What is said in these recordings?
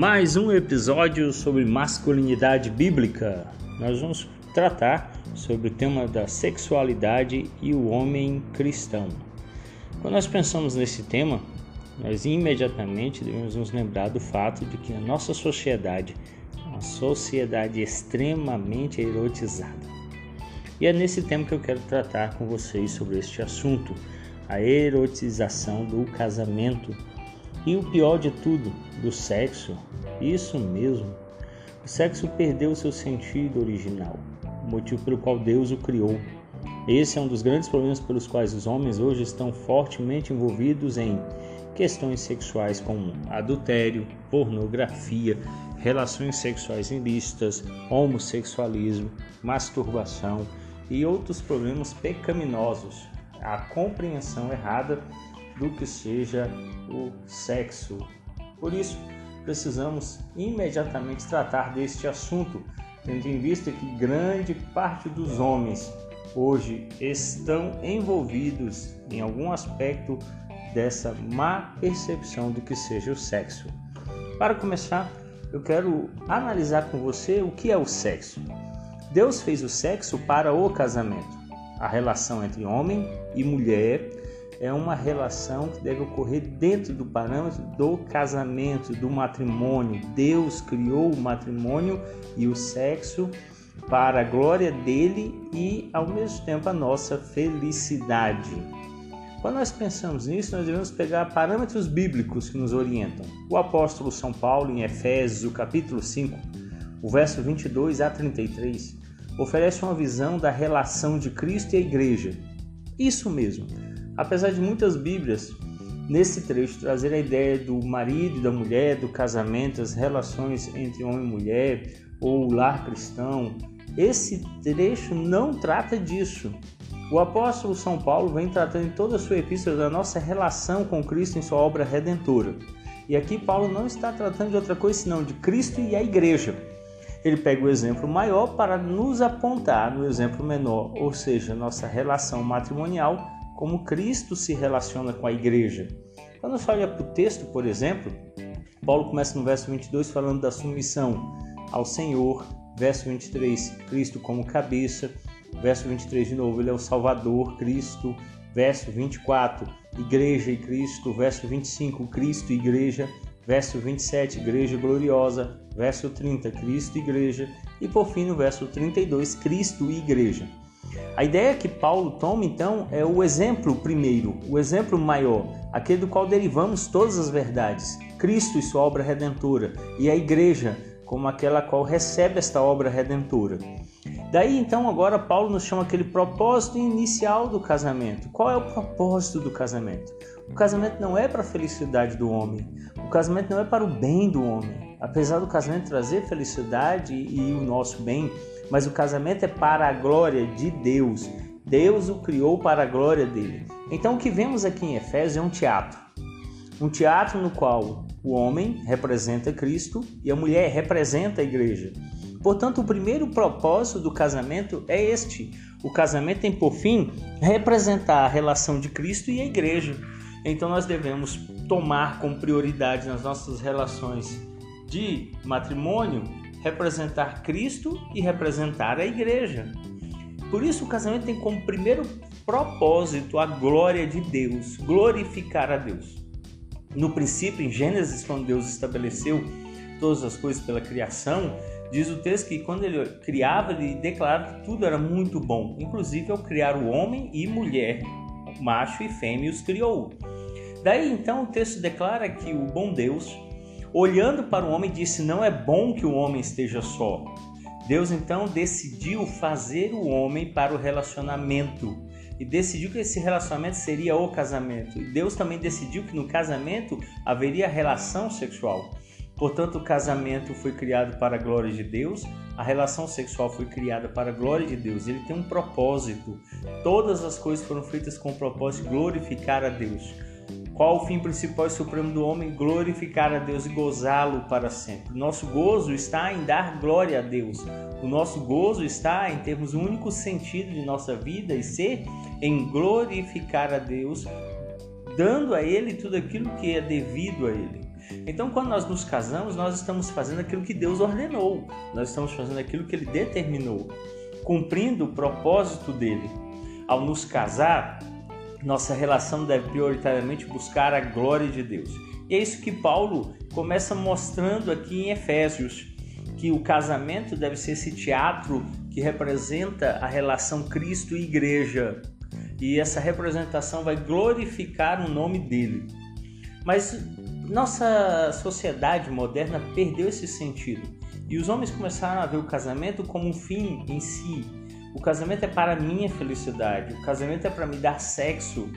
mais um episódio sobre masculinidade bíblica. Nós vamos tratar sobre o tema da sexualidade e o homem cristão. Quando nós pensamos nesse tema, nós imediatamente devemos nos lembrar do fato de que a nossa sociedade é uma sociedade extremamente erotizada. E é nesse tema que eu quero tratar com vocês sobre este assunto, a erotização do casamento e o pior de tudo, do sexo. Isso mesmo. O sexo perdeu seu sentido original, motivo pelo qual Deus o criou. Esse é um dos grandes problemas pelos quais os homens hoje estão fortemente envolvidos em questões sexuais como adultério, pornografia, relações sexuais ilícitas, homossexualismo, masturbação e outros problemas pecaminosos. A compreensão errada do que seja o sexo. Por isso, precisamos imediatamente tratar deste assunto, tendo em vista que grande parte dos homens hoje estão envolvidos em algum aspecto dessa má percepção do que seja o sexo. Para começar, eu quero analisar com você o que é o sexo. Deus fez o sexo para o casamento, a relação entre homem e mulher é uma relação que deve ocorrer dentro do parâmetro do casamento, do matrimônio. Deus criou o matrimônio e o sexo para a glória dele e ao mesmo tempo a nossa felicidade. Quando nós pensamos nisso, nós devemos pegar parâmetros bíblicos que nos orientam. O apóstolo São Paulo, em Efésios, capítulo 5, o verso 22 a 33, oferece uma visão da relação de Cristo e a igreja. Isso mesmo, Apesar de muitas Bíblias nesse trecho trazer a ideia do marido e da mulher, do casamento, as relações entre homem e mulher ou o lar cristão, esse trecho não trata disso. O apóstolo São Paulo vem tratando em toda a sua epístola da nossa relação com Cristo em sua obra redentora. E aqui Paulo não está tratando de outra coisa senão de Cristo e a igreja. Ele pega o exemplo maior para nos apontar no exemplo menor, ou seja, nossa relação matrimonial como Cristo se relaciona com a igreja. Quando você olha para o texto, por exemplo, Paulo começa no verso 22 falando da submissão ao Senhor, verso 23, Cristo como cabeça, verso 23 de novo, ele é o Salvador, Cristo, verso 24, igreja e Cristo, verso 25, Cristo e igreja, verso 27, igreja gloriosa, verso 30, Cristo e igreja, e por fim no verso 32, Cristo e igreja. A ideia que Paulo toma então é o exemplo primeiro, o exemplo maior, aquele do qual derivamos todas as verdades, Cristo e sua obra redentora, e a igreja como aquela qual recebe esta obra redentora. Daí então agora Paulo nos chama aquele propósito inicial do casamento. Qual é o propósito do casamento? O casamento não é para a felicidade do homem. O casamento não é para o bem do homem. Apesar do casamento trazer felicidade e o nosso bem, mas o casamento é para a glória de Deus. Deus o criou para a glória dele. Então o que vemos aqui em Efésios é um teatro. Um teatro no qual o homem representa Cristo e a mulher representa a igreja. Portanto, o primeiro propósito do casamento é este: o casamento tem por fim representar a relação de Cristo e a igreja. Então, nós devemos tomar como prioridade nas nossas relações de matrimônio representar Cristo e representar a igreja. Por isso, o casamento tem como primeiro propósito a glória de Deus, glorificar a Deus. No princípio, em Gênesis, quando Deus estabeleceu todas as coisas pela criação, diz o texto que quando ele criava, ele declarava que tudo era muito bom, inclusive ao criar o homem e mulher, macho e fêmea, os criou. Daí então o texto declara que o bom Deus olhando para o homem, disse: Não é bom que o homem esteja só. Deus então decidiu fazer o homem para o relacionamento e decidiu que esse relacionamento seria o casamento. E Deus também decidiu que no casamento haveria relação sexual. Portanto, o casamento foi criado para a glória de Deus, a relação sexual foi criada para a glória de Deus. Ele tem um propósito. Todas as coisas foram feitas com o propósito de glorificar a Deus. Qual o fim principal e supremo do homem? Glorificar a Deus e gozá-lo para sempre. Nosso gozo está em dar glória a Deus. O nosso gozo está em termos o único sentido de nossa vida e ser em glorificar a Deus, dando a Ele tudo aquilo que é devido a Ele. Então, quando nós nos casamos, nós estamos fazendo aquilo que Deus ordenou, nós estamos fazendo aquilo que Ele determinou, cumprindo o propósito dele. Ao nos casar, nossa relação deve prioritariamente buscar a glória de Deus. E é isso que Paulo começa mostrando aqui em Efésios, que o casamento deve ser esse teatro que representa a relação Cristo e igreja. E essa representação vai glorificar o nome dele. Mas nossa sociedade moderna perdeu esse sentido. E os homens começaram a ver o casamento como um fim em si. O casamento é para minha felicidade, o casamento é para me dar sexo.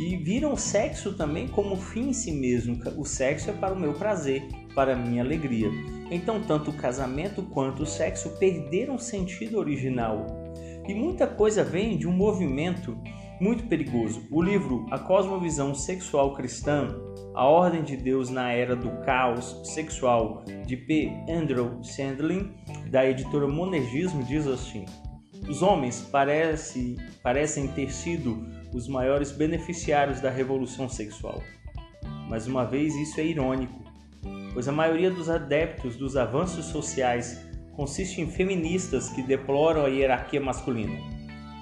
E viram sexo também como fim em si mesmo. O sexo é para o meu prazer, para a minha alegria. Então, tanto o casamento quanto o sexo perderam sentido original. E muita coisa vem de um movimento muito perigoso. O livro A Cosmovisão Sexual Cristã, A Ordem de Deus na Era do Caos Sexual, de P. Andrew Sandlin, da editora Monergismo, diz assim: Os homens parece, parecem ter sido os maiores beneficiários da revolução sexual. Mas uma vez isso é irônico, pois a maioria dos adeptos dos avanços sociais consiste em feministas que deploram a hierarquia masculina.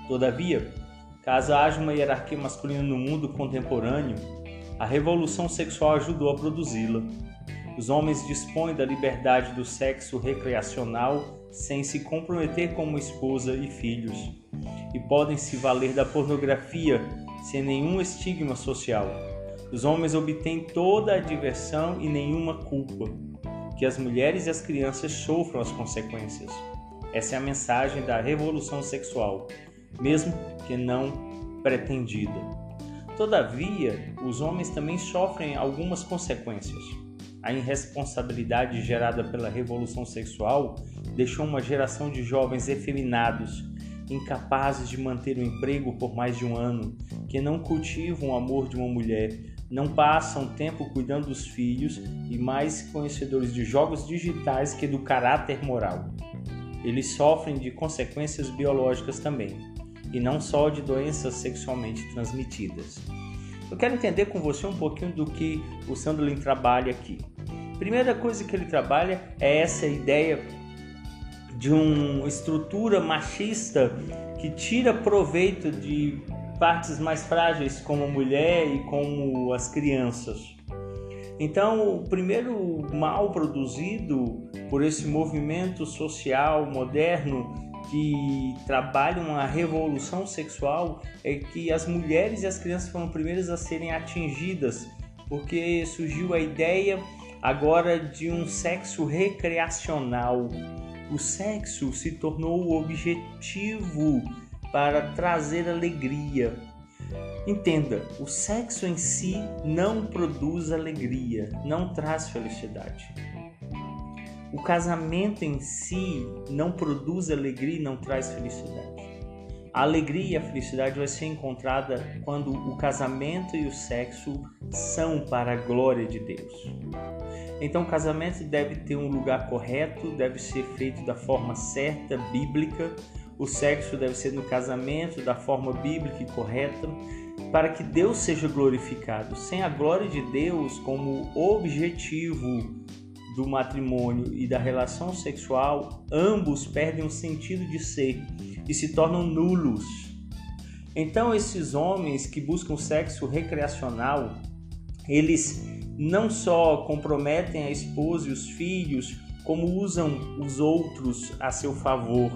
Todavia, Caso haja uma hierarquia masculina no mundo contemporâneo, a revolução sexual ajudou a produzi-la. Os homens dispõem da liberdade do sexo recreacional sem se comprometer como esposa e filhos, e podem se valer da pornografia sem nenhum estigma social. Os homens obtêm toda a diversão e nenhuma culpa. Que as mulheres e as crianças sofram as consequências. Essa é a mensagem da revolução sexual mesmo que não pretendida. Todavia, os homens também sofrem algumas consequências. A irresponsabilidade gerada pela revolução sexual deixou uma geração de jovens efeminados, incapazes de manter o emprego por mais de um ano, que não cultivam o amor de uma mulher, não passam tempo cuidando dos filhos e mais conhecedores de jogos digitais que do caráter moral. Eles sofrem de consequências biológicas também e não só de doenças sexualmente transmitidas. Eu quero entender com você um pouquinho do que o Sandlin trabalha aqui. Primeira coisa que ele trabalha é essa ideia de uma estrutura machista que tira proveito de partes mais frágeis como a mulher e como as crianças. Então, o primeiro mal produzido por esse movimento social moderno que trabalham a revolução sexual é que as mulheres e as crianças foram primeiras a serem atingidas, porque surgiu a ideia agora de um sexo recreacional. O sexo se tornou o objetivo para trazer alegria. Entenda, o sexo em si não produz alegria, não traz felicidade. O casamento em si não produz alegria e não traz felicidade. A alegria e a felicidade vai ser encontrada quando o casamento e o sexo são para a glória de Deus. Então, o casamento deve ter um lugar correto, deve ser feito da forma certa, bíblica. O sexo deve ser no casamento da forma bíblica e correta, para que Deus seja glorificado. Sem a glória de Deus como objetivo do matrimônio e da relação sexual, ambos perdem o sentido de ser e se tornam nulos. Então, esses homens que buscam sexo recreacional, eles não só comprometem a esposa e os filhos, como usam os outros a seu favor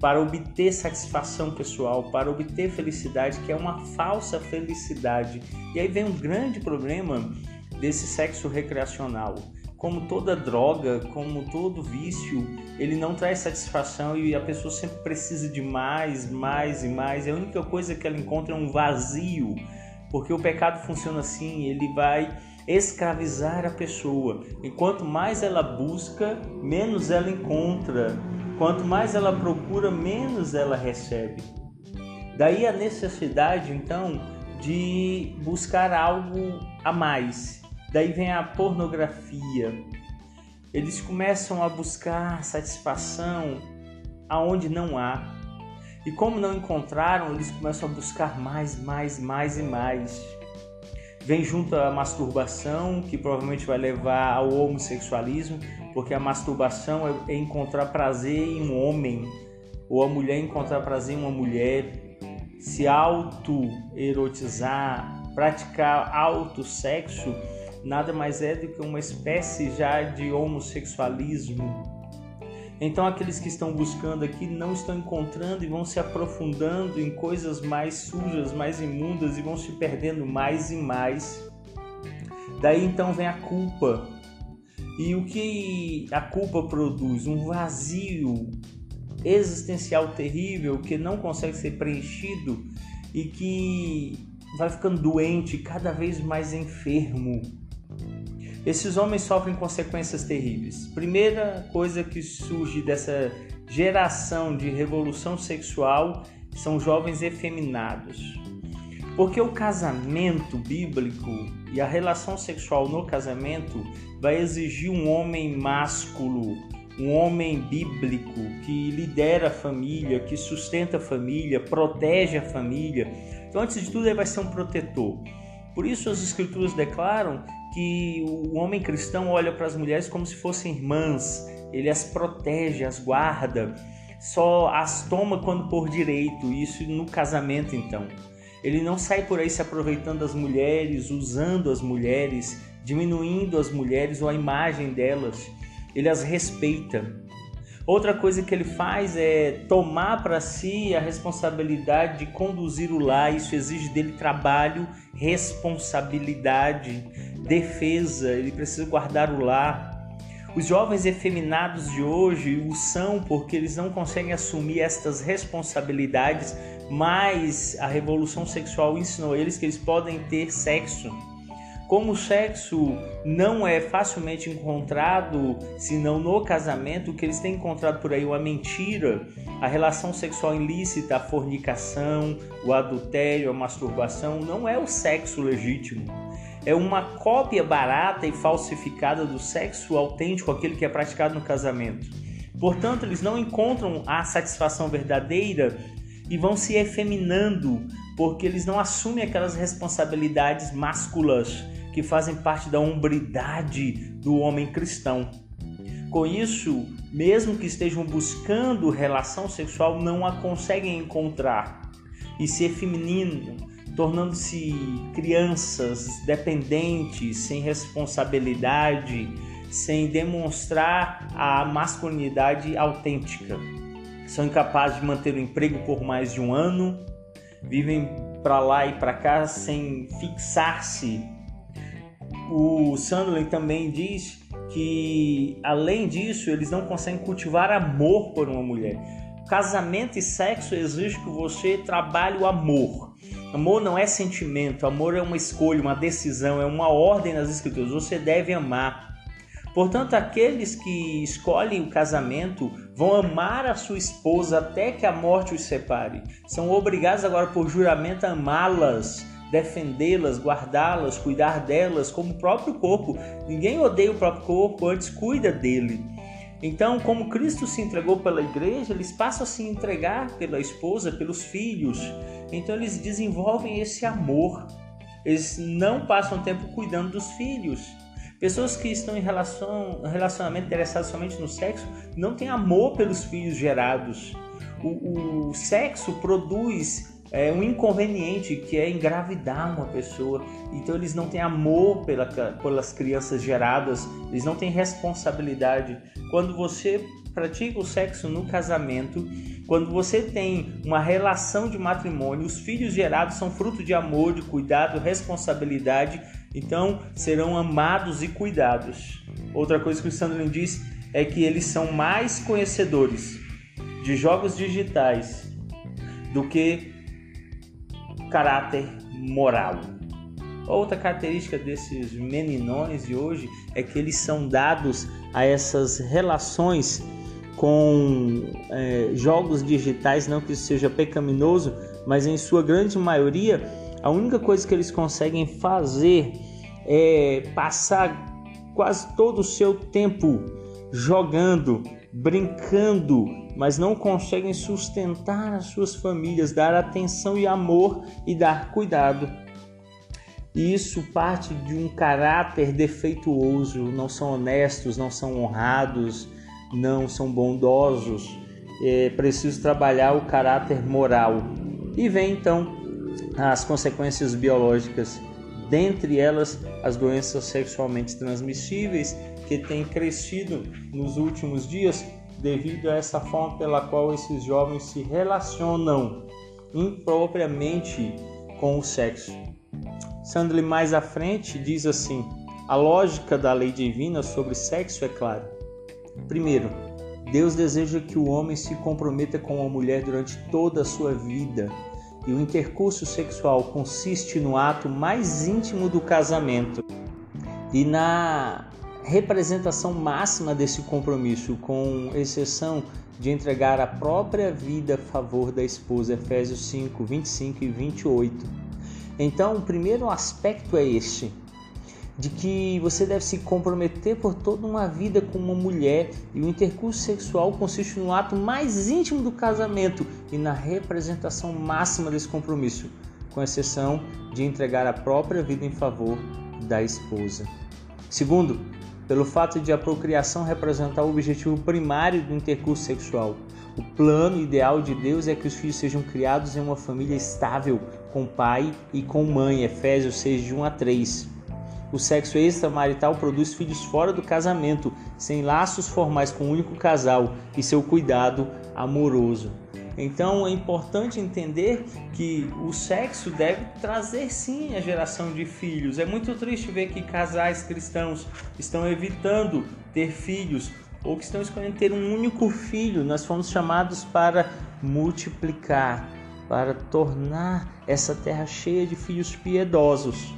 para obter satisfação pessoal, para obter felicidade, que é uma falsa felicidade. E aí vem um grande problema desse sexo recreacional como toda droga, como todo vício, ele não traz satisfação e a pessoa sempre precisa de mais, mais e mais. E a única coisa que ela encontra é um vazio, porque o pecado funciona assim, ele vai escravizar a pessoa. Enquanto mais ela busca, menos ela encontra. Quanto mais ela procura, menos ela recebe. Daí a necessidade, então, de buscar algo a mais. Daí vem a pornografia. Eles começam a buscar satisfação aonde não há. E como não encontraram, eles começam a buscar mais, mais, mais e mais. Vem junto a masturbação, que provavelmente vai levar ao homossexualismo, porque a masturbação é encontrar prazer em um homem, ou a mulher encontrar prazer em uma mulher, se auto-erotizar, praticar auto-sexo, nada mais é do que uma espécie já de homossexualismo então, aqueles que estão buscando aqui não estão encontrando e vão se aprofundando em coisas mais sujas, mais imundas e vão se perdendo mais e mais. Daí então vem a culpa. E o que a culpa produz? Um vazio existencial terrível que não consegue ser preenchido e que vai ficando doente, cada vez mais enfermo esses homens sofrem consequências terríveis. Primeira coisa que surge dessa geração de revolução sexual são jovens efeminados. Porque o casamento bíblico e a relação sexual no casamento vai exigir um homem másculo, um homem bíblico que lidera a família, que sustenta a família, protege a família. Então, antes de tudo, ele vai ser um protetor. Por isso, as escrituras declaram que o homem cristão olha para as mulheres como se fossem irmãs, ele as protege, as guarda, só as toma quando por direito, isso no casamento então. Ele não sai por aí se aproveitando das mulheres, usando as mulheres, diminuindo as mulheres ou a imagem delas. Ele as respeita. Outra coisa que ele faz é tomar para si a responsabilidade de conduzir o lar. Isso exige dele trabalho, responsabilidade, defesa. Ele precisa guardar o lar. Os jovens efeminados de hoje o são porque eles não conseguem assumir estas responsabilidades, mas a revolução sexual ensinou eles que eles podem ter sexo como o sexo não é facilmente encontrado, senão no casamento, o que eles têm encontrado por aí é uma mentira, a relação sexual ilícita, a fornicação, o adultério, a masturbação, não é o sexo legítimo. É uma cópia barata e falsificada do sexo autêntico, aquele que é praticado no casamento. Portanto, eles não encontram a satisfação verdadeira e vão se efeminando, porque eles não assumem aquelas responsabilidades másculas que fazem parte da hombridade do homem cristão. Com isso, mesmo que estejam buscando relação sexual, não a conseguem encontrar e ser feminino, tornando-se crianças dependentes, sem responsabilidade, sem demonstrar a masculinidade autêntica. São incapazes de manter o emprego por mais de um ano, vivem para lá e para cá sem fixar-se o Sandler também diz que, além disso, eles não conseguem cultivar amor por uma mulher. Casamento e sexo exige que você trabalhe o amor. Amor não é sentimento, amor é uma escolha, uma decisão, é uma ordem nas escrituras. Você deve amar. Portanto, aqueles que escolhem o casamento vão amar a sua esposa até que a morte os separe. São obrigados agora por juramento a amá-las defendê-las, guardá-las, cuidar delas como o próprio corpo. Ninguém odeia o próprio corpo, antes cuida dele. Então, como Cristo se entregou pela igreja, eles passam a se entregar pela esposa, pelos filhos. Então, eles desenvolvem esse amor. Eles não passam tempo cuidando dos filhos. Pessoas que estão em relação, relacionamento interessadas somente no sexo não têm amor pelos filhos gerados. O, o sexo produz é um inconveniente que é engravidar uma pessoa. Então eles não têm amor pela, pelas crianças geradas, eles não têm responsabilidade. Quando você pratica o sexo no casamento, quando você tem uma relação de matrimônio, os filhos gerados são fruto de amor, de cuidado, responsabilidade, então serão amados e cuidados. Outra coisa que o Sandro diz é que eles são mais conhecedores de jogos digitais do que caráter moral. Outra característica desses meninões de hoje é que eles são dados a essas relações com é, jogos digitais, não que isso seja pecaminoso, mas em sua grande maioria, a única coisa que eles conseguem fazer é passar quase todo o seu tempo jogando, brincando, mas não conseguem sustentar as suas famílias, dar atenção e amor e dar cuidado. E isso parte de um caráter defeituoso, não são honestos, não são honrados, não são bondosos. É preciso trabalhar o caráter moral. E vem então as consequências biológicas, dentre elas as doenças sexualmente transmissíveis que têm crescido nos últimos dias devido a essa forma pela qual esses jovens se relacionam impropriamente com o sexo. Sandley mais à frente diz assim: a lógica da lei divina sobre sexo é clara. Primeiro, Deus deseja que o homem se comprometa com a mulher durante toda a sua vida, e o intercurso sexual consiste no ato mais íntimo do casamento e na representação máxima desse compromisso, com exceção de entregar a própria vida a favor da esposa. Efésios 5, 25 e 28. Então, o primeiro aspecto é este: de que você deve se comprometer por toda uma vida com uma mulher e o intercurso sexual consiste no ato mais íntimo do casamento e na representação máxima desse compromisso, com exceção de entregar a própria vida em favor da esposa. Segundo, pelo fato de a procriação representar o objetivo primário do intercurso sexual. O plano ideal de Deus é que os filhos sejam criados em uma família estável, com pai e com mãe. Efésios 6, de 1 a 3. O sexo extramarital produz filhos fora do casamento, sem laços formais com o um único casal e seu cuidado amoroso. Então é importante entender que o sexo deve trazer sim a geração de filhos. É muito triste ver que casais cristãos estão evitando ter filhos ou que estão escolhendo ter um único filho. Nós fomos chamados para multiplicar, para tornar essa terra cheia de filhos piedosos.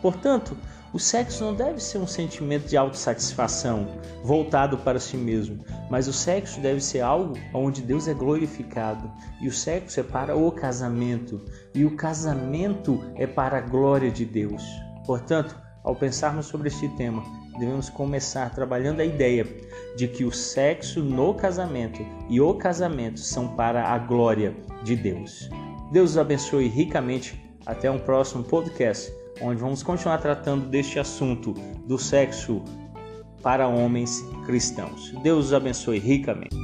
Portanto, o sexo não deve ser um sentimento de autossatisfação voltado para si mesmo, mas o sexo deve ser algo onde Deus é glorificado. E o sexo é para o casamento, e o casamento é para a glória de Deus. Portanto, ao pensarmos sobre este tema, devemos começar trabalhando a ideia de que o sexo no casamento e o casamento são para a glória de Deus. Deus os abençoe ricamente. Até um próximo podcast onde vamos continuar tratando deste assunto do sexo para homens cristãos. Deus os abençoe ricamente.